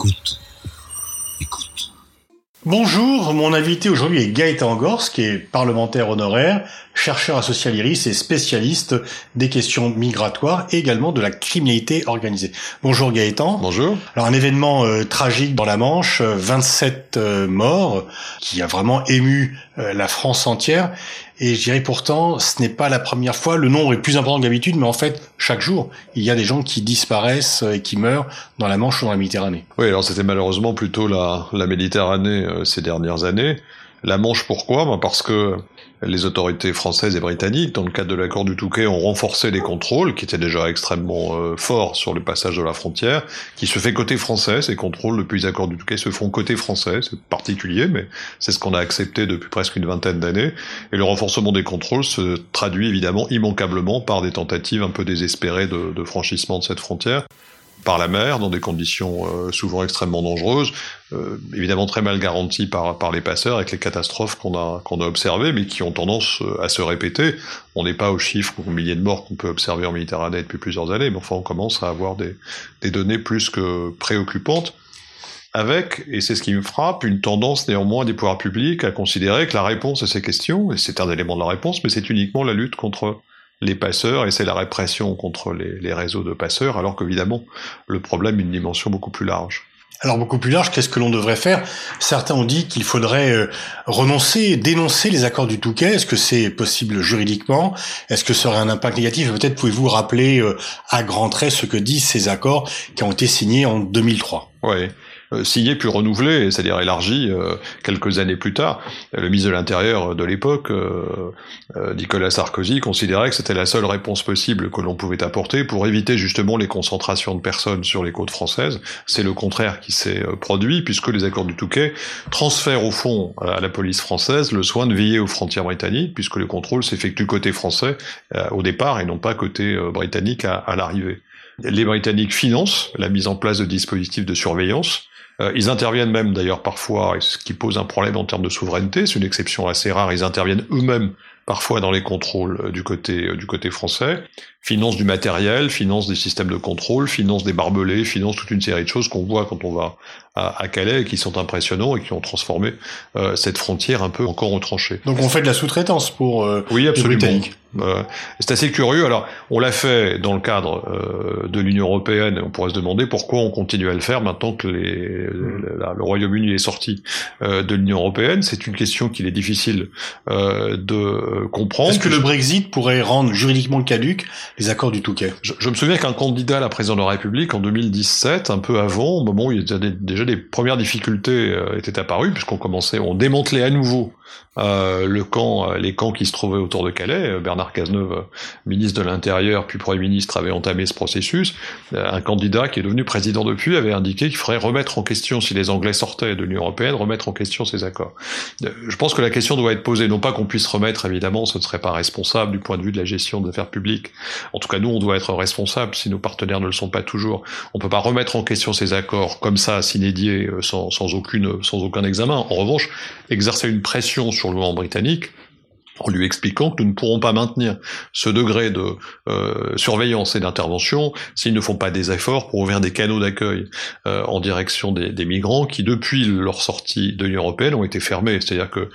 Écoute. Écoute. Bonjour, mon invité aujourd'hui est Gaëtan Gors, qui est parlementaire honoraire, chercheur associé à l'IRIS et spécialiste des questions migratoires et également de la criminalité organisée. Bonjour Gaëtan. Bonjour. Alors un événement euh, tragique dans la Manche, 27 euh, euh, morts, qui a vraiment ému la France entière. Et je dirais pourtant, ce n'est pas la première fois, le nombre est plus important que d'habitude, mais en fait, chaque jour, il y a des gens qui disparaissent et qui meurent dans la Manche ou dans la Méditerranée. Oui, alors c'était malheureusement plutôt la, la Méditerranée ces dernières années. La Manche, pourquoi? Ben Parce que les autorités françaises et britanniques, dans le cadre de l'accord du Touquet, ont renforcé les contrôles, qui étaient déjà extrêmement euh, forts sur le passage de la frontière, qui se fait côté français. Ces contrôles, depuis les accords du Touquet, se font côté français. C'est particulier, mais c'est ce qu'on a accepté depuis presque une vingtaine d'années. Et le renforcement des contrôles se traduit évidemment immanquablement par des tentatives un peu désespérées de, de franchissement de cette frontière par la mer dans des conditions euh, souvent extrêmement dangereuses, euh, évidemment très mal garanties par, par les passeurs avec les catastrophes qu'on a, qu'on a observées, mais qui ont tendance euh, à se répéter. On n'est pas aux chiffres ou aux milliers de morts qu'on peut observer en Méditerranée depuis plusieurs années, mais enfin on commence à avoir des, des données plus que préoccupantes avec, et c'est ce qui me frappe, une tendance néanmoins des pouvoirs publics à considérer que la réponse à ces questions, et c'est un élément de la réponse, mais c'est uniquement la lutte contre les passeurs et c'est la répression contre les, réseaux de passeurs, alors qu'évidemment, le problème a une dimension beaucoup plus large. Alors beaucoup plus large, qu'est-ce que l'on devrait faire? Certains ont dit qu'il faudrait euh, renoncer, dénoncer les accords du Touquet. Est-ce que c'est possible juridiquement? Est-ce que ça aurait un impact négatif? Peut-être pouvez-vous rappeler euh, à grands traits ce que disent ces accords qui ont été signés en 2003 Oui. Euh, signé puis renouvelé, c'est-à-dire élargi euh, quelques années plus tard. Le ministre de l'Intérieur de l'époque, euh, Nicolas Sarkozy, considérait que c'était la seule réponse possible que l'on pouvait apporter pour éviter justement les concentrations de personnes sur les côtes françaises. C'est le contraire qui s'est produit, puisque les accords du Touquet transfèrent au fond à la police française le soin de veiller aux frontières britanniques, puisque le contrôle s'effectue côté français au départ et non pas côté britannique à, à l'arrivée. Les Britanniques financent la mise en place de dispositifs de surveillance. Euh, ils interviennent même d'ailleurs parfois, ce qui pose un problème en termes de souveraineté, c'est une exception assez rare, ils interviennent eux-mêmes parfois dans les contrôles euh, du côté euh, du côté français, finance du matériel, finance des systèmes de contrôle, finance des barbelés, finance toute une série de choses qu'on voit quand on va à, Calais et qui sont impressionnants et qui ont transformé cette frontière un peu encore retranchée. Donc on fait de la sous-traitance pour oui absolument. Euh, c'est assez curieux. Alors, on l'a fait dans le cadre euh, de l'Union européenne. On pourrait se demander pourquoi on continue à le faire maintenant que les, le Royaume-Uni est sorti euh, de l'Union européenne. C'est une question qu'il est difficile de comprendre. Est-ce que le Brexit pourrait rendre juridiquement caduque les accords du Touquet? Je, je, me souviens qu'un candidat à la présidence de la République en 2017, un peu avant, au moment où il y avait déjà des premières difficultés étaient apparues, puisqu'on commençait, on démantelait à nouveau le camp, les camps qui se trouvaient autour de Calais. Bernard Bernard Cazeneuve, ministre de l'Intérieur puis Premier ministre, avait entamé ce processus. Euh, un candidat qui est devenu président depuis avait indiqué qu'il faudrait remettre en question, si les Anglais sortaient de l'Union européenne, remettre en question ces accords. Euh, je pense que la question doit être posée, non pas qu'on puisse remettre, évidemment, ce ne serait pas responsable du point de vue de la gestion des affaires publiques. En tout cas, nous, on doit être responsable si nos partenaires ne le sont pas toujours. On ne peut pas remettre en question ces accords comme ça, s'inédier, euh, sans, sans, aucune, sans aucun examen. En revanche, exercer une pression sur le gouvernement britannique, en lui expliquant que nous ne pourrons pas maintenir ce degré de euh, surveillance et d'intervention s'ils ne font pas des efforts pour ouvrir des canaux d'accueil euh, en direction des, des, migrants qui, depuis leur sortie de l'Union européenne, ont été fermés. C'est-à-dire que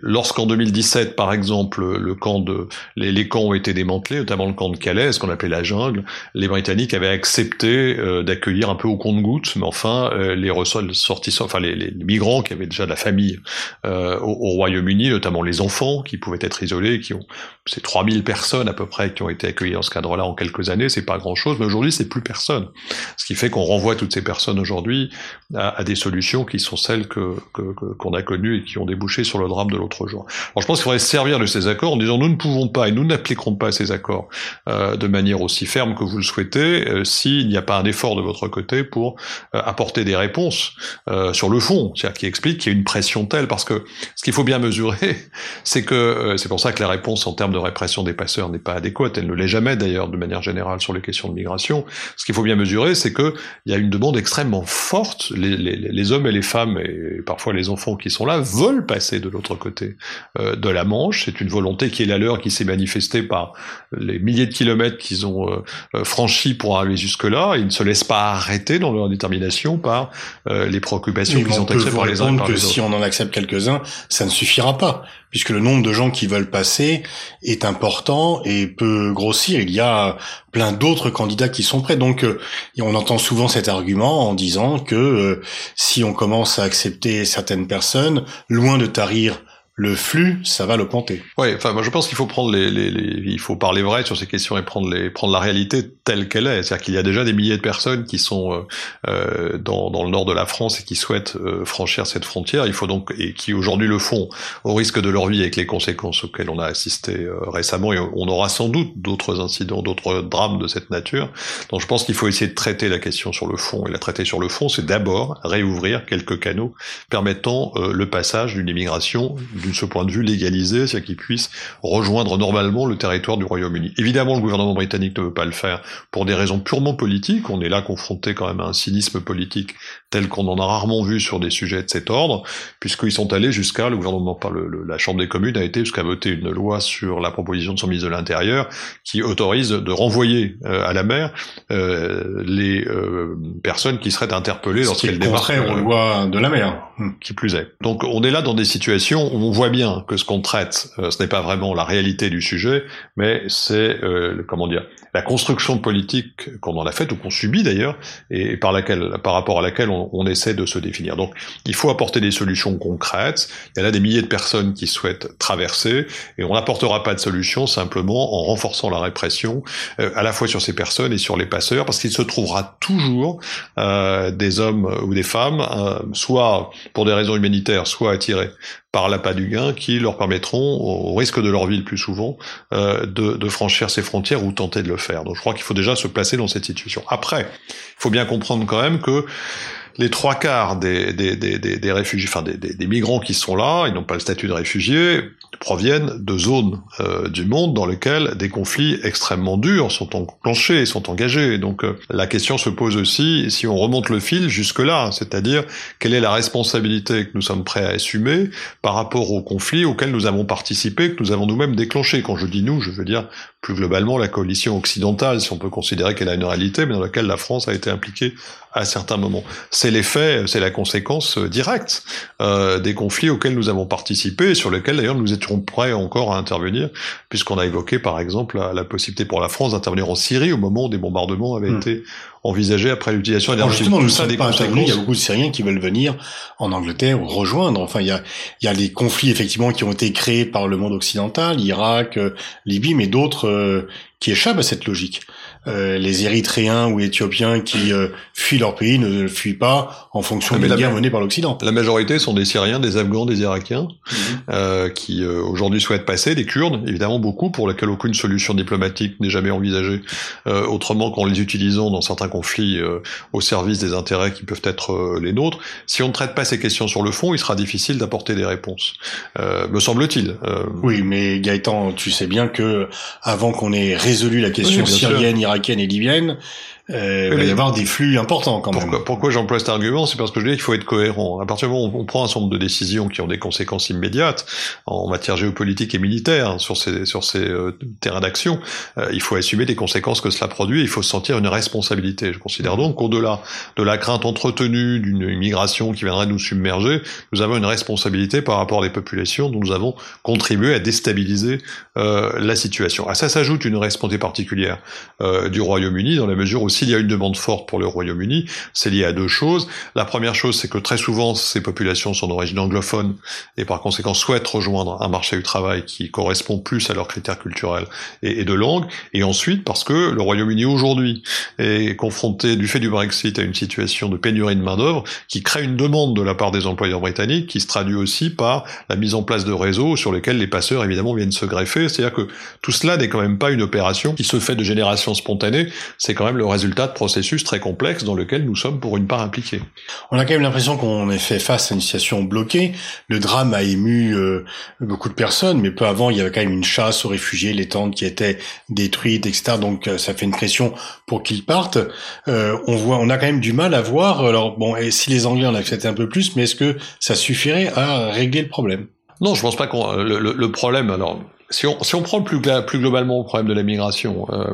Lorsqu'en 2017, par exemple, le camp de, les, camps ont été démantelés, notamment le camp de Calais, ce qu'on appelait la jungle, les Britanniques avaient accepté euh, d'accueillir un peu au compte-gouttes, mais enfin euh, les ressortissants, enfin les, les, migrants qui avaient déjà de la famille euh, au, au Royaume-Uni, notamment les enfants qui pouvaient être isolés, qui ont c'est 3000 personnes à peu près qui ont été accueillies dans ce cadre-là en quelques années, c'est pas grand-chose, mais aujourd'hui c'est plus personne. Ce qui fait qu'on renvoie toutes ces personnes aujourd'hui à, des solutions qui sont celles que qu'on a connues et qui ont débouché sur le drame de Alors je pense qu'il faudrait se servir de ces accords en disant nous ne pouvons pas et nous n'appliquerons pas ces accords euh, de manière aussi ferme que vous le souhaitez euh, s'il n'y a pas un effort de votre côté pour euh, apporter des réponses euh, sur le fond, c'est-à-dire qui explique qu'il y a une pression telle parce que ce qu'il faut bien mesurer, c'est que euh, c'est pour ça que la réponse en termes de répression des passeurs n'est pas adéquate, elle ne l'est jamais d'ailleurs de manière générale sur les questions de migration. Ce qu'il faut bien mesurer, c'est qu'il y a une demande extrêmement forte. Les, les, les, hommes et les femmes, et parfois les enfants qui sont là, veulent passer de l'autre côté côté de la Manche. C'est une volonté qui est la leur, qui s'est manifestée par les milliers de kilomètres qu'ils ont franchis pour arriver jusque-là. Ils ne se laissent pas arrêter dans leur détermination par les préoccupations qu'ils ont accès par les uns par que si on en accepte quelques-uns, ça ne suffira pas, puisque le nombre de gens qui veulent passer est important et peut grossir. Il y a plein d'autres candidats qui sont prêts. Donc, euh, on entend souvent cet argument en disant que euh, si on commence à accepter certaines personnes, loin de tarir le flux, ça va l'augmenter. Oui, enfin, moi je pense qu'il faut prendre les, les, les, il faut parler vrai sur ces questions et prendre les, prendre la réalité telle qu'elle est. C'est-à-dire qu'il y a déjà des milliers de personnes qui sont euh, euh dans, dans le nord de la France et qui souhaitent euh, franchir cette frontière. Il faut donc et qui aujourd'hui le font au risque de leur vie avec les conséquences auxquelles on a assisté euh, récemment et on aura sans doute d'autres incidents, d'autres drames de cette nature. Donc je pense qu'il faut essayer de traiter la question sur le fond et la traiter sur le fond, c'est d'abord réouvrir quelques canaux permettant le passage d'une immigration de ce point de vue légalisé, c'est-à-dire qu'ils puissent rejoindre normalement le territoire du Royaume-Uni. Évidemment, le gouvernement britannique ne veut pas le faire pour des raisons purement politiques. On est là confronté quand même à un cynisme politique tel qu'on en a rarement vu sur des sujets de cet ordre, puisqu'ils sont allés jusqu'à, le gouvernement, par le, la Chambre des communes a été jusqu'à voter une loi sur la proposition de son ministre de l'Intérieur qui autorise de renvoyer euh, à la mer euh, les euh, personnes qui seraient interpellées lorsqu'elles débarquent. contraire aux lois de la mer. Qui plus est. Donc on est là dans des situations où on voit bien que ce qu'on traite, euh, ce n'est pas vraiment la réalité du sujet, mais c'est euh, comment dire la construction politique qu'on en a faite ou qu'on subit d'ailleurs, et par laquelle, par rapport à laquelle on, essaie de se définir. Donc, il faut apporter des solutions concrètes. Il y a là des milliers de personnes qui souhaitent traverser, et on n'apportera pas de solution simplement en renforçant la répression, euh, à la fois sur ces personnes et sur les passeurs, parce qu'il se trouvera toujours euh, des hommes ou des femmes, euh, soit pour des raisons humanitaires, soit attirés par l'appât du gain qui leur permettront, au risque de leur vie le plus souvent, euh, de, de, franchir ces frontières ou tenter de le faire. Donc je crois qu'il faut déjà se placer dans cette situation. Après, il faut bien comprendre quand même que les trois quarts des, des, des, des réfugiés, enfin des, migrants qui sont là, ils n'ont pas le statut de réfugiés, proviennent de zones euh, du monde dans lesquelles des conflits extrêmement durs sont enclenchés, sont engagés. Donc euh, la question se pose aussi, si on remonte le fil jusque-là, c'est-à-dire quelle est la responsabilité que nous sommes prêts à assumer par rapport aux conflits auxquels nous avons participé, que nous avons nous-mêmes déclenchés. Quand je dis nous, je veux dire plus globalement la coalition occidentale, si on peut considérer qu'elle a une réalité, mais dans laquelle la France a été impliquée à certains moments. C'est l'effet, c'est la conséquence euh, directe euh, des conflits auxquels nous avons participé et sur lesquels d'ailleurs nous étions prêts encore à intervenir, puisqu'on a évoqué par exemple la, possibilité pour la France d'intervenir en Syrie au moment où des bombardements avaient hmm. été envisagés après l'utilisation d'énergie. Justement, nous sommes pas Il y a beaucoup de Syriens qui veulent venir en Angleterre ou rejoindre. Enfin, il y a, il y a les conflits effectivement qui ont été créés par le monde occidental, Irak, euh, Libye, mais d'autres qui échappent à cette logique. Euh, les Érythréens ou Éthiopiens qui euh, fuient leur pays ne fuient pas en fonction ah, des guerres menées par l'Occident. La majorité sont des Syriens, des Afghans, des Irakiens, mhm. euh, qui euh, aujourd'hui souhaitent passer, des Kurdes, évidemment beaucoup, pour lesquels aucune solution diplomatique n'est jamais envisagée, autrement qu'en les utilisant dans certains conflits au service des intérêts qui peuvent être les nôtres. Si on ne traite pas ces questions sur le fond, il sera difficile d'apporter des réponses, me semble-t-il. Oui, mais Gaëtan, tu sais bien que avant qu'on ait résolu la question syrienne, irakienne et libyenne, euh, il va y avoir des flux importants quand même. Pourquoi, j'emploie cet argument? C'est parce que je dis qu'il faut être cohérent. À partir du moment où on prend un certain nombre de décisions qui ont des conséquences immédiates en matière géopolitique et militaire hein, sur ces sur ces euh, terrains d'action, euh, il faut assumer des conséquences que cela produit. Il faut sentir une responsabilité. Je considère donc qu'au-delà de la crainte entretenue d'une immigration qui viendrait nous submerger, nous avons une responsabilité par rapport à des populations dont nous avons contribué à déstabiliser euh, la situation. À ça s'ajoute une responsabilité particulière du Royaume-Uni dans la mesure où s'il y a une demande forte pour le Royaume-Uni, c'est lié à deux choses. La première chose, c'est que très souvent, ces populations sont d'origine anglophone et par conséquent souhaitent rejoindre un marché du travail qui correspond plus à leurs critères culturels et, de langue. Et ensuite, parce que le Royaume-Uni aujourd'hui est confronté, du fait du Brexit, à une situation de pénurie de main-d'œuvre qui crée une demande de la part des employeurs britanniques qui se traduit aussi par la mise en place de réseaux sur lesquels les passeurs, évidemment, viennent se greffer. C'est-à-dire que tout cela n'est quand même pas une opération qui se fait de génération spontanée, c'est quand même le résultat de processus très complexes dans lequel nous sommes pour une part impliqués. On a quand même l'impression qu'on est fait face à une situation bloquée. Le drame a ému euh, beaucoup de personnes, mais peu avant, il y avait quand même une chasse aux réfugiés, les tentes qui étaient détruites, etc. Donc euh, ça fait une pression pour qu'ils partent. Euh, on voit, on a quand même du mal à voir. Alors bon, et si les Anglais en acceptaient un peu plus, mais est-ce que ça suffirait à régler le problème? Non, je pense pas qu'on le, le, problème. Alors, si on, prend plus, plus globalement le problème de la migration, euh,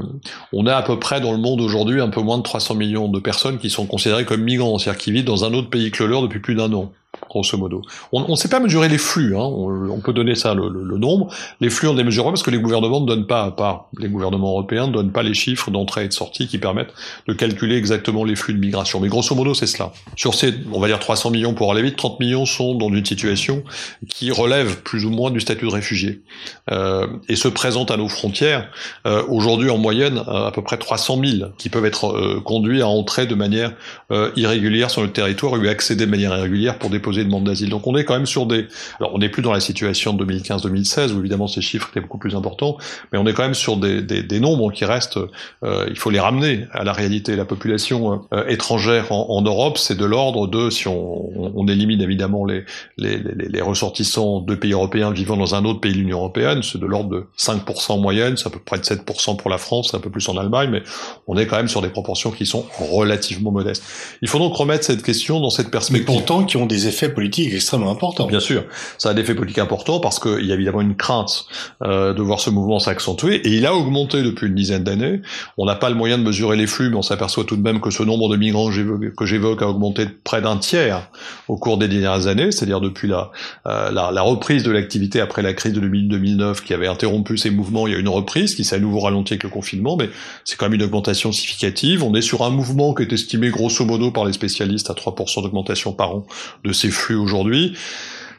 on a à peu près dans le monde aujourd'hui un peu moins de 300 millions de personnes qui sont considérées comme migrants, c'est-à-dire qui vivent dans un autre pays que le leur depuis plus d'un an grosso modo. On ne sait pas mesurer les flux, hein. on, peut donner ça le, le, nombre. Les flux on les mesure parce que les gouvernements ne donnent pas, à part les gouvernements européens, ne donnent pas les chiffres d'entrée et de sortie qui permettent de calculer exactement les flux de migration. Mais grosso modo, c'est cela. Sur ces, on va dire 300 millions pour aller vite, 30 millions sont dans une situation qui relève plus ou moins du statut de réfugié euh, et se présentent à nos frontières. Euh, Aujourd'hui, en moyenne, à peu près 300 000 qui peuvent être euh, conduits à entrer de manière euh, irrégulière sur le territoire ou accéder de manière irrégulière pour déposer demande d'asile. Donc on est quand même sur des... Alors on n'est plus dans la situation de 2015-2016, où évidemment ces chiffres étaient beaucoup plus importants, mais on est quand même sur des, des, des nombres qui restent... Euh, il faut les ramener à la réalité. La population euh, étrangère en, en Europe, c'est de l'ordre de, si on, on, élimine évidemment les, les, les, les, ressortissants de pays européens vivant dans un autre pays de l'Union européenne, c'est de l'ordre de 5% en moyenne, c'est à peu près de 7% pour la France, un peu plus en Allemagne, mais on est quand même sur des proportions qui sont relativement modestes. Il faut donc remettre cette question dans cette perspective. Mais pourtant qui ont des effets politique extrêmement important. Bien sûr, ça a des effets politiques importants parce qu'il y a évidemment une crainte euh, de voir ce mouvement s'accentuer et il a augmenté depuis une dizaine d'années. On n'a pas le moyen de mesurer les flux, mais on s'aperçoit tout de même que ce nombre de migrants que j'évoque a augmenté de près d'un tiers au cours des dernières années, c'est-à-dire depuis la, euh, la, la, reprise de l'activité après la crise de 2000-2009 qui avait interrompu ces mouvements. Il y a une reprise qui s'est à nouveau ralentie avec le confinement, mais c'est quand même une augmentation significative. On est sur un mouvement qui est estimé grosso modo par les spécialistes à 3% d'augmentation par an de ces flux aujourd'hui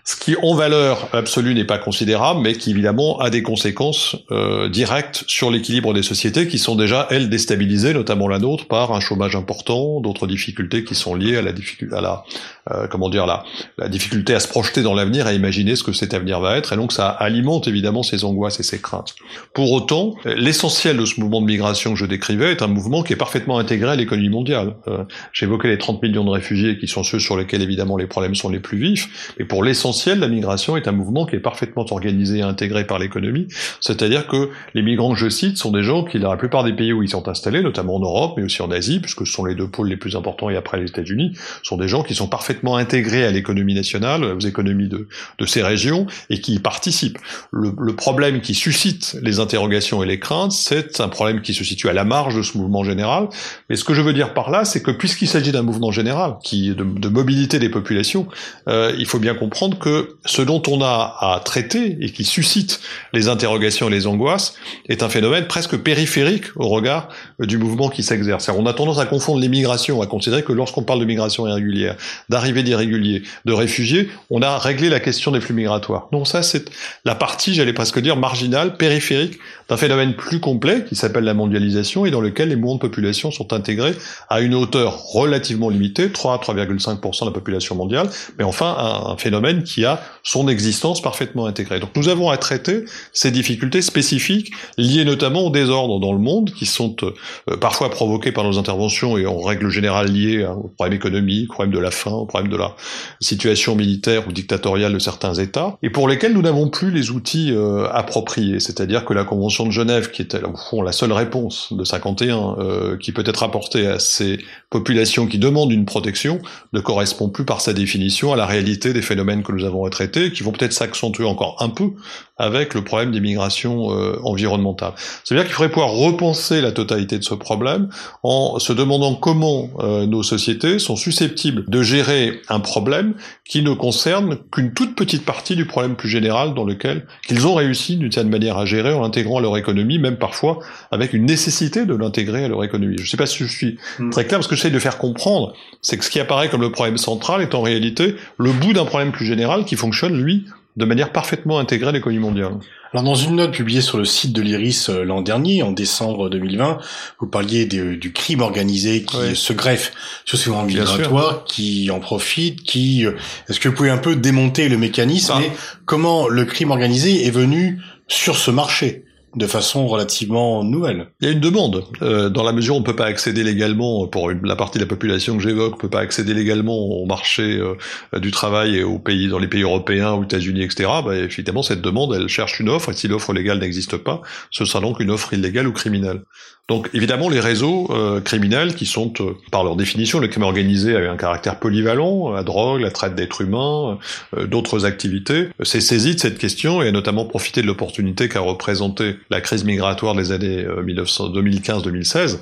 ce qui en valeur absolue n'est pas considérable, mais qui évidemment a des conséquences euh, directes sur l'équilibre des sociétés qui sont déjà elles déstabilisées, notamment la nôtre, par un chômage important, d'autres difficultés qui sont liées à la difficulté, à la euh, comment dire la, la difficulté à se projeter dans l'avenir, à imaginer ce que cet avenir va être, et donc ça alimente évidemment ces angoisses et ces craintes. Pour autant, l'essentiel de ce mouvement de migration que je décrivais est un mouvement qui est parfaitement intégré à l'économie mondiale. Euh, J'évoquais les 30 millions de réfugiés qui sont ceux sur lesquels évidemment les problèmes sont les plus vifs, mais pour l'essentiel la migration est un mouvement qui est parfaitement organisé et intégré par l'économie, c'est-à-dire que les migrants que je cite sont des gens qui, dans la plupart des pays où ils sont installés, notamment en Europe, mais aussi en Asie, puisque ce sont les deux pôles les plus importants et après les États-Unis, sont des gens qui sont parfaitement intégrés à l'économie nationale, aux économies de, de ces régions, et qui y participent. Le, problème qui suscite les interrogations et les craintes, c'est un problème qui se situe à la marge de ce mouvement général, mais ce que je veux dire par là, c'est que puisqu'il s'agit d'un mouvement général, qui de, mobilité des populations, euh, il faut bien comprendre que ce dont on a à traiter et qui suscite les interrogations et les angoisses est un phénomène presque périphérique au regard du mouvement qui s'exerce. On a tendance à confondre les migrations, à considérer que lorsqu'on parle de migration irrégulière, d'arrivée d'irréguliers, de réfugiés, on a réglé la question des flux migratoires. Non, ça c'est la partie, j'allais presque dire, marginale, périphérique d'un phénomène plus complet qui s'appelle la mondialisation et dans lequel les mouvements de population sont intégrés à une hauteur relativement limitée, 3 à 3,5% de la population mondiale, mais enfin un, phénomène qui a son existence parfaitement intégrée. Donc nous avons à traiter ces difficultés spécifiques liées notamment au désordre dans le monde qui sont euh, parfois provoqués par nos interventions et en règle générale liées hein, aux problèmes économiques, aux problèmes de la faim, aux problèmes de la situation militaire ou dictatoriale de certains États et pour lesquels nous n'avons plus les outils euh, appropriés. C'est-à-dire que la Convention de Genève, qui était au fond la seule réponse de 51 euh, qui peut être apportée à ces populations qui demandent une protection, ne correspond plus par sa définition à la réalité des phénomènes que nous avons à traiter, qui vont peut-être s'accentuer encore un peu avec le problème des migrations euh, environnementales. C'est-à-dire qu'il faudrait pouvoir repenser la totalité de ce problème en se demandant comment nos sociétés sont susceptibles de gérer un problème qui ne concerne qu'une toute petite partie du problème plus général dans lequel qu'ils ont réussi d'une certaine manière à gérer en l'intégrant à leur économie, même parfois avec une nécessité de l'intégrer à leur économie. Je ne sais pas si je suis hmm. très clair, parce que j'essaie de faire comprendre, c'est que ce qui apparaît comme le problème central est en réalité le bout d'un problème plus général qui fonctionne, lui, de manière parfaitement intégrée à l'économie mondiale. Alors dans une note publiée sur le site de l'IRIS euh, l'an dernier, en décembre 2020, vous parliez du crime organisé qui se greffe sur ces mouvements migratoires, qui en profite, qui... Euh, est-ce que vous pouvez un peu démonter le mécanisme et comment le crime organisé est venu sur ce marché? De façon relativement nouvelle. Il y a une demande. Euh, dans la mesure où on ne peut pas accéder légalement, pour la partie de la population que j'évoque, ne peut pas accéder légalement au marché euh, du travail et aux pays, dans les pays européens, aux États-Unis, etc. Bah, évidemment, cette demande, elle cherche une offre, et si l'offre légale n'existe pas, ce sera donc une offre illégale ou criminelle. Donc évidemment, les réseaux euh, criminels qui sont, euh, par leur définition, le crime organisé avait un caractère polyvalent, la drogue, la traite d'êtres humains, euh, d'autres activités, s'est saisi de cette question et a notamment profité de l'opportunité qu'a représenté la crise migratoire des années 2015-2016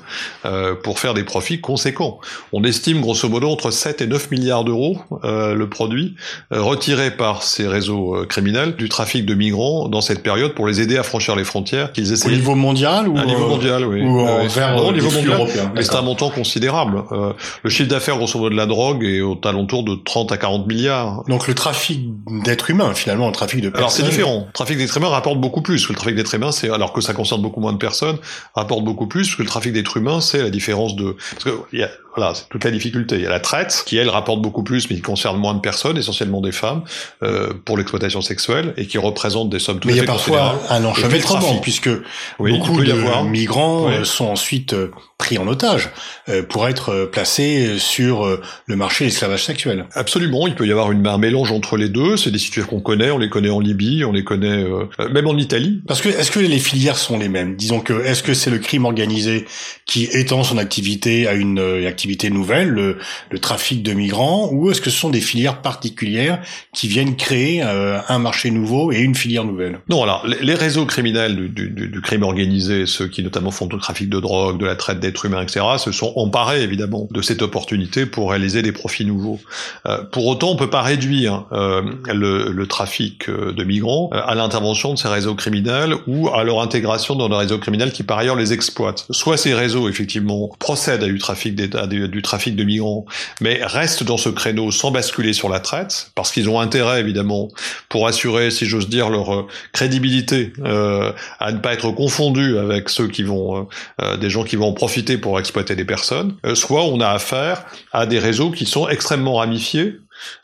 pour faire des profits conséquents. On estime grosso modo entre 7 et 9 milliards d'euros le produit retiré par ces réseaux criminels du trafic de migrants dans cette période pour les aider à franchir les frontières qu'ils essayaient. Au niveau mondial ou à niveau mondial, oui. Euh, vers au niveau mondial. C'est un montant considérable. Euh, le chiffre d'affaires grosso modo de la drogue est au alentour de 30 à 40 milliards. Donc le trafic d'êtres humains, finalement, le trafic de personnes. Alors c'est différent. Le trafic d'êtres humains rapporte beaucoup plus. Le trafic d'êtres humains, c'est alors que ça concerne beaucoup moins de personnes, rapporte beaucoup plus. Parce que le trafic d'êtres humains, c'est la différence de. Voilà, c'est toute la difficulté. Il y a la traite, qui elle rapporte beaucoup plus, mais qui concerne moins de personnes, essentiellement des femmes, euh, pour l'exploitation sexuelle, et qui représente des sommes tout mais à fait considérables. un enchevêtrement, puisque oui, beaucoup de avoir. migrants Oui. euh, sont ensuite euh, pris en otage euh, pour être placés sur le marché de l'esclavage sexuel. Absolument, il peut y avoir une, un mélange entre les deux. C'est des situations qu'on connaît, on les connaît en Libye, on les connaît euh, même en Italie. Parce que est-ce que les filières sont les mêmes? Disons que est-ce que c'est le crime organisé qui étend son activité à une euh, activité nouvelle, le, trafic de migrants, ou est-ce que ce sont des filières particulières qui viennent créer euh, un marché nouveau et une filière nouvelle? Non, alors les, réseaux criminels du, crime organisé, ceux qui notamment font du trafic de drogue, de la traite d'êtres humains, etc., se sont emparés évidemment de cette opportunité pour réaliser des profits nouveaux. Euh, pour autant, on peut pas réduire euh, le, trafic de migrants à l'intervention de ces réseaux criminels ou à leur intégration dans des réseaux criminels qui par ailleurs les exploitent. Soit ces réseaux effectivement procèdent à du trafic, des, du, du trafic de migrants, mais restent dans ce créneau sans basculer sur la traite, parce qu'ils ont intérêt évidemment pour assurer, si j'ose dire, leur euh, crédibilité, euh, à ne pas être confondus avec ceux qui vont, euh, des gens qui vont en profiter pour exploiter des personnes. Euh, soit on a affaire à des réseaux qui sont extrêmement ramifiés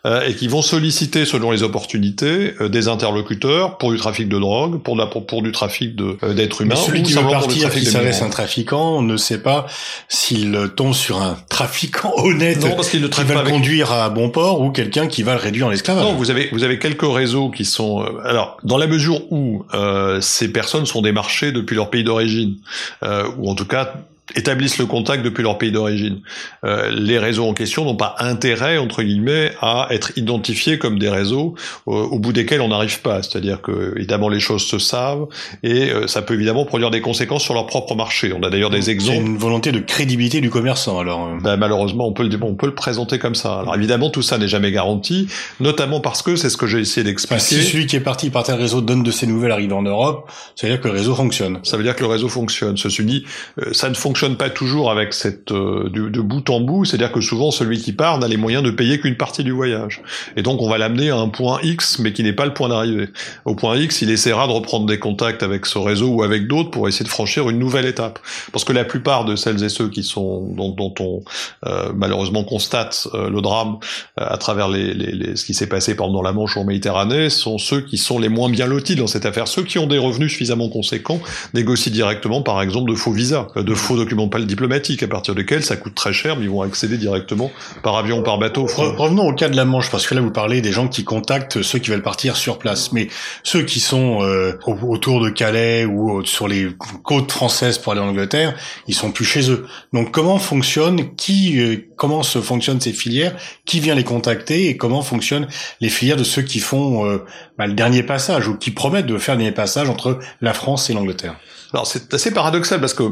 euh, et qui vont solliciter, selon les opportunités, euh, des interlocuteurs pour du trafic de drogue, pour, de la, pour, pour du trafic de, euh, d'êtres humains, Mais celui ou qui veut partir, qui s'adresse à un trafiquant, ne sait pas s'il tombe sur un trafiquant honnête Non, parce qu'il ne qui va le conduire à bon port ou quelqu'un qui va le réduire en esclavage. Non, vous avez vous avez quelques réseaux qui sont alors dans la mesure où ces personnes sont démarchées depuis leur pays d'origine ou en tout cas établissent le contact depuis leur pays d'origine. Euh, les réseaux en question n'ont pas intérêt, entre guillemets, à être identifiés comme des réseaux euh, au bout desquels on n'arrive pas. C'est-à-dire que, évidemment, les choses se savent et euh, ça peut évidemment produire des conséquences sur leur propre marché. On a d'ailleurs des C'est exemples. une volonté de crédibilité du commerçant, alors. euh. Ben, malheureusement, on peut, le, on peut le présenter comme ça. Alors évidemment, tout ça n'est jamais garanti, notamment parce que c'est ce que j'ai essayé Enfin, d'expliquer. si celui qui est parti par tel réseau donne de ses nouvelles arrivant en Europe, ça veut dire que le réseau fonctionne. Ça veut dire que le réseau fonctionne. Ceci dit, euh, ça ne fonctionne pas toujours avec cette euh, du- de bout en bout. C'est-à-dire que souvent celui qui part n'a les moyens de payer qu'une partie du voyage, et donc on va l'amener à un point X, mais qui n'est pas le point d'arrivée. Au point X, il essaiera de reprendre des contacts avec ce réseau ou avec d'autres pour essayer de franchir une nouvelle étape. Parce que la plupart de celles et ceux qui sont dont, dont on euh, malheureusement constate euh, le drame euh, à travers les, les, les- ce qui s'est passé pendant la Manche ou en Méditerranée sont ceux qui sont les moins bien lotis dans cette affaire. Ceux qui ont des revenus suffisamment conséquents négocient directement, par exemple, de faux visas, euh, de faux documents pas diplomatiques, à partir desquels ça coûte très cher, mais ils vont accéder directement par avion par bateau. Re- Revenons au cas de la Manche, parce que là vous parlez des gens qui contactent ceux qui veulent partir sur place, mais ceux qui sont euh, au- autour de Calais ou sur les côtes françaises pour aller en Angleterre, ils sont plus chez eux. Donc comment fonctionne, qui, euh, comment se fonctionnent ces filières, qui vient les contacter et comment fonctionnent les filières de ceux qui font euh, bah, le dernier passage ou qui promettent de faire le dernier passage entre la France et l'Angleterre? Alors c'est assez paradoxal parce que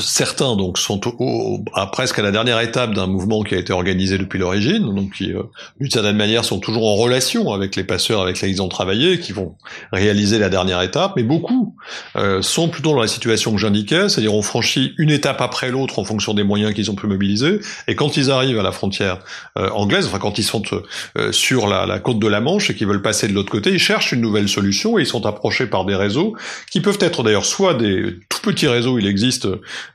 Certains donc sont au, au- à presque à la dernière étape d'un mouvement qui a été organisé depuis l'origine, donc qui euh, d'une certaine manière sont toujours en relation avec les passeurs avec lesquels ils ont travaillé, qui vont réaliser la dernière étape, mais beaucoup euh, sont plutôt dans la situation que j'indiquais, c'est-à-dire ont franchi une étape après l'autre en fonction des moyens qu'ils ont pu mobiliser, et quand ils arrivent à la frontière euh, anglaise, enfin quand ils sont euh, sur la, la côte de la Manche et qu'ils veulent passer de l'autre côté, ils cherchent une nouvelle solution et ils sont approchés par des réseaux qui peuvent être d'ailleurs soit des tout petits réseaux, il existe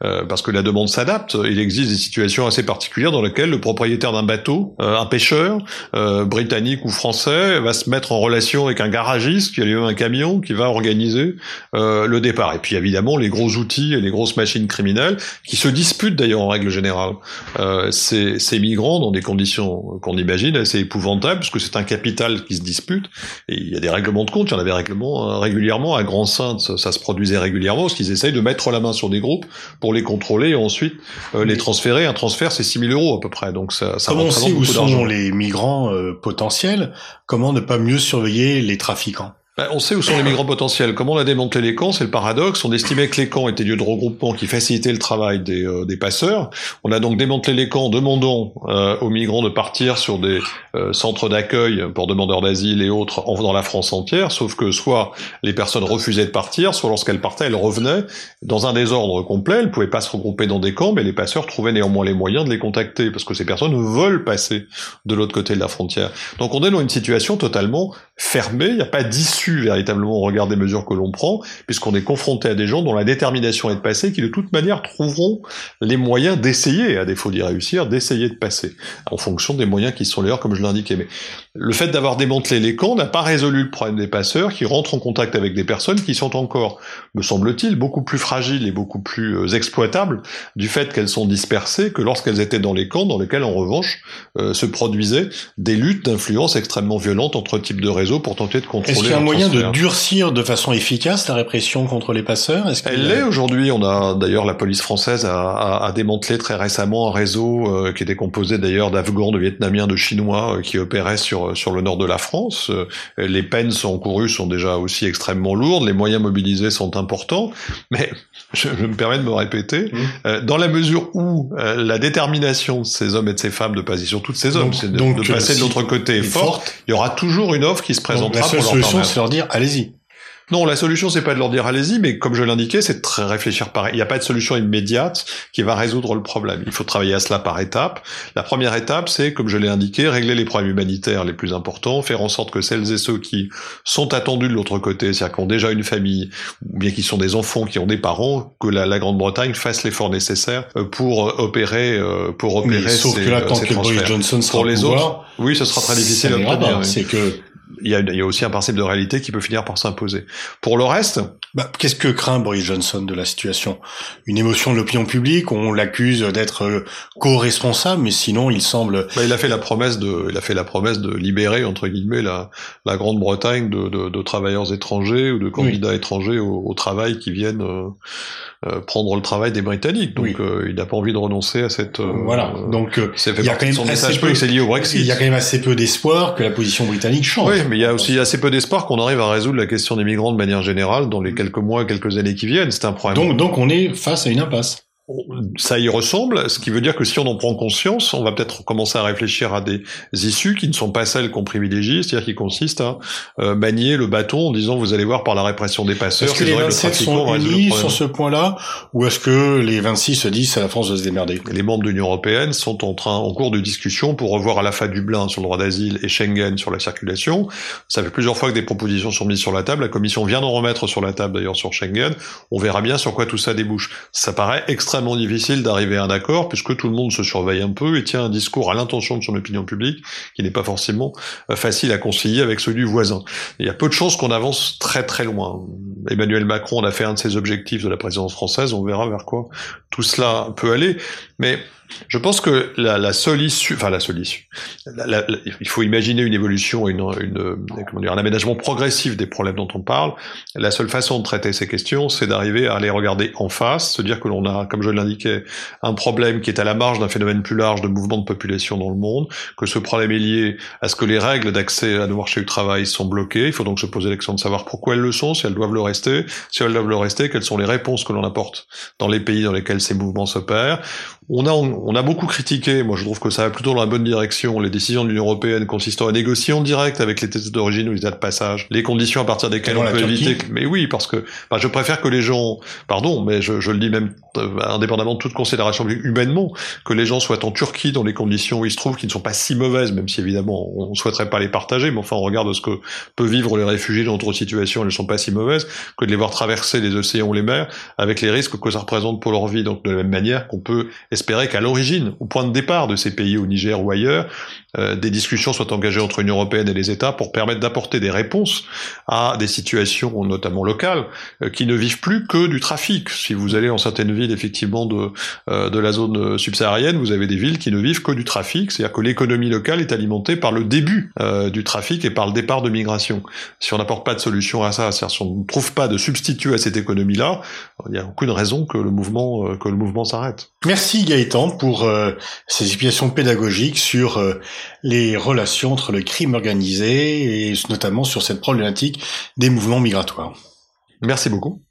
euh, parce que la demande s'adapte. Il existe des situations assez particulières dans lesquelles le propriétaire d'un bateau, euh, un pêcheur euh, britannique ou français, va se mettre en relation avec un garagiste qui a lui-même un camion qui va organiser euh, le départ. Et puis évidemment les gros outils et les grosses machines criminelles qui se disputent d'ailleurs en règle générale ces, ces migrants dans des conditions qu'on imagine assez épouvantables, parce que c'est un capital qui se dispute. Et il y a des règlements de compte, il y en avait règlements, euh, régulièrement à Grand Sainte, ça, se produisait régulièrement, parce qu'ils essayent de mettre la main sur des groupes pour les contrôler et ensuite euh, les transférer. Un transfert c'est 6 000 euros à peu près, donc ça, ça Comment on sait où sont les migrants euh, potentiels Comment ne pas mieux surveiller les trafiquants? Ben, on sait où sont les migrants potentiels. Comment on a démantelé les camps C'est le paradoxe. On estimait que les camps étaient lieux de regroupement qui facilitaient le travail des, euh, des passeurs. On a donc démantelé les camps, demandant euh, aux migrants de partir sur des euh, centres d'accueil pour demandeurs d'asile et autres en, dans la France entière. Sauf que soit les personnes refusaient de partir, soit lorsqu'elles partaient, elles revenaient dans un désordre complet. Elles ne pouvaient pas se regrouper dans des camps, mais les passeurs trouvaient néanmoins les moyens de les contacter parce que ces personnes veulent passer de l'autre côté de la frontière. Donc on est dans une situation totalement fermée. Il n'y a pas d'issue véritablement au regard des mesures que l'on prend, puisqu'on est confronté à des gens dont la détermination est de passer, qui de toute manière trouveront les moyens d'essayer, à défaut d'y réussir, d'essayer de passer, en fonction des moyens qui sont les leurs, comme je l'indiquais. Mais le fait d'avoir démantelé les camps n'a pas résolu le problème des passeurs qui rentrent en contact avec des personnes qui sont encore, me semble-t-il, beaucoup plus fragiles et beaucoup plus euh, exploitables du fait qu'elles sont dispersées que lorsqu'elles étaient dans les camps, dans lesquels en revanche euh, se produisaient des luttes d'influence extrêmement violentes entre types de réseaux pour tenter de contrôler moyen de durcir de façon efficace la répression contre les passeurs Est-ce Elle l'est aujourd'hui. On a d'ailleurs la police française a, a, a, démantelé très récemment un réseau euh, qui était composé d'ailleurs d'Afghans, de Vietnamiens, de Chinois euh, qui opéraient sur sur le nord de la France. Euh, les peines encourues sont déjà aussi extrêmement lourdes. Les moyens mobilisés sont importants. Mais je, je me permets de me répéter, mmh. dans la mesure où la détermination de ces hommes et de ces femmes de passer sur toutes ces hommes, c'est de, de, passer de l'autre côté forte, forte, il y aura toujours une offre qui se présentera donc, la seule pour leur solution, dire allez-y. Non, la solution c'est pas de leur dire allez-y, mais comme je l'indiquais, c'est de très réfléchir pareil. Il n'y a pas de solution immédiate qui va résoudre le problème. Il faut travailler à cela par étapes. La première étape, c'est, comme je l'ai indiqué, régler les problèmes humanitaires les plus importants, faire en sorte que celles et ceux qui sont attendus de l'autre côté, c'est-à-dire qui ont déjà une famille, ou bien qui sont des enfants, qui ont des parents, que la, la Grande-Bretagne fasse l'effort nécessaire euh, pour euh, opérer, euh, pour opérer. Mais sauf ces, que là, tant que Boris Johnson sera pour les pouvoir, autres, oui, ce sera très difficile à obtenir. C'est que il y, a, il y, a, aussi un principe de réalité qui peut finir par s'imposer. Pour le reste, bah, qu'est-ce que craint Boris Johnson de la situation? Une émotion de l'opinion publique, on l'accuse d'être euh, co-responsable, mais sinon il semble. Bah, il a fait la promesse de, il a fait la promesse de libérer entre guillemets la, la Grande-Bretagne de, de, de, travailleurs étrangers ou de candidats oui. étrangers au, au, travail qui viennent euh, euh, prendre le travail des Britanniques. Donc oui. Euh, il n'a pas envie de renoncer à cette. voilà. Donc il y a quand même assez peu. lié au Brexit. Il y a quand même assez peu d'espoir que la position britannique change. Oui, mais il y a aussi assez peu d'espoir qu'on arrive à résoudre la question des migrants de manière générale dans les quelques mois, quelques années qui viennent. C'est un problème. Donc, donc on est face à une impasse. Ça y ressemble, ce qui veut dire que si on en prend conscience, on va peut-être commencer à réfléchir à des issues qui ne sont pas celles qu'on privilégie, c'est-à-dire qui consistent à euh, manier le bâton en disant vous allez voir par la répression des passeurs. Est-ce que les 27 sont unis sur ce point-là, ou est-ce que les 26 se disent c'est à la France de se démerder? Les membres de l'Union européenne sont en train, en cours de discussion pour revoir à la fois Dublin sur le droit d'asile et Schengen sur la circulation. Ça fait plusieurs fois que des propositions sont mises sur la table. La Commission vient d'en remettre sur la table d'ailleurs sur Schengen. On verra bien sur quoi tout ça débouche. Ça paraît extrêmement difficile d'arriver à un accord puisque tout le monde se surveille un peu et tient un discours à l'intention de son opinion publique qui n'est pas forcément facile à concilier avec celui du voisin. Il y a peu de chances qu'on avance très très loin. Emmanuel Macron a fait un de ses objectifs de la présidence française, on verra vers quoi tout cela peut aller, mais je pense que la, la seule issue, enfin la seule issue, la, la, il faut imaginer une évolution, une, une, comment dire, un aménagement progressif des problèmes dont on parle. La seule façon de traiter ces questions, c'est d'arriver à les regarder en face, se dire que l'on a, comme je l'indiquais, un problème qui est à la marge d'un phénomène plus large de mouvement de population dans le monde, que ce problème est lié à ce que les règles d'accès à nos marchés du travail sont bloquées. Il faut donc se poser la question de savoir pourquoi elles le sont, si elles doivent le rester, si elles doivent le rester, quelles sont les réponses que l'on apporte dans les pays dans lesquels ces mouvements s'opèrent. On a, on a beaucoup critiqué, moi je trouve que ça va plutôt dans la bonne direction, les décisions de l'Union Européenne consistant à négocier en direct avec les États d'origine ou les États de passage, les conditions à partir desquelles on peut éviter. Mais oui, parce que bah, je préfère que les gens, pardon, mais je, je le dis même euh, indépendamment de toute considération humainement, que les gens soient en Turquie dans les conditions où ils se trouvent, qui ne sont pas si mauvaises, même si évidemment on souhaiterait pas les partager, mais enfin on regarde ce que peuvent vivre les réfugiés dans d'autres situations, elles ne sont pas si mauvaises, que de les voir traverser les océans ou les mers, avec les risques que ça représente pour leur vie. Donc de la même manière qu'on peut espérer qu'à l'origine, au point de départ de ces pays, au Niger ou ailleurs, euh, des discussions soient engagées entre l'Union européenne et les États pour permettre d'apporter des réponses à des situations, notamment locales, euh, qui ne vivent plus que du trafic. Si vous allez en certaines villes, effectivement, de, euh, de la zone subsaharienne, vous avez des villes qui ne vivent que du trafic, c'est-à-dire que l'économie locale est alimentée par le début du trafic et par le départ de migration. Si on n'apporte pas de solution à ça, c'est-à-dire si on ne trouve pas de substitut à cette économie-là, il n'y a aucune raison que le mouvement, que le mouvement s'arrête. Merci Gaëtan pour ces explications pédagogiques sur les relations entre le crime organisé et notamment sur cette problématique des mouvements migratoires. Merci beaucoup.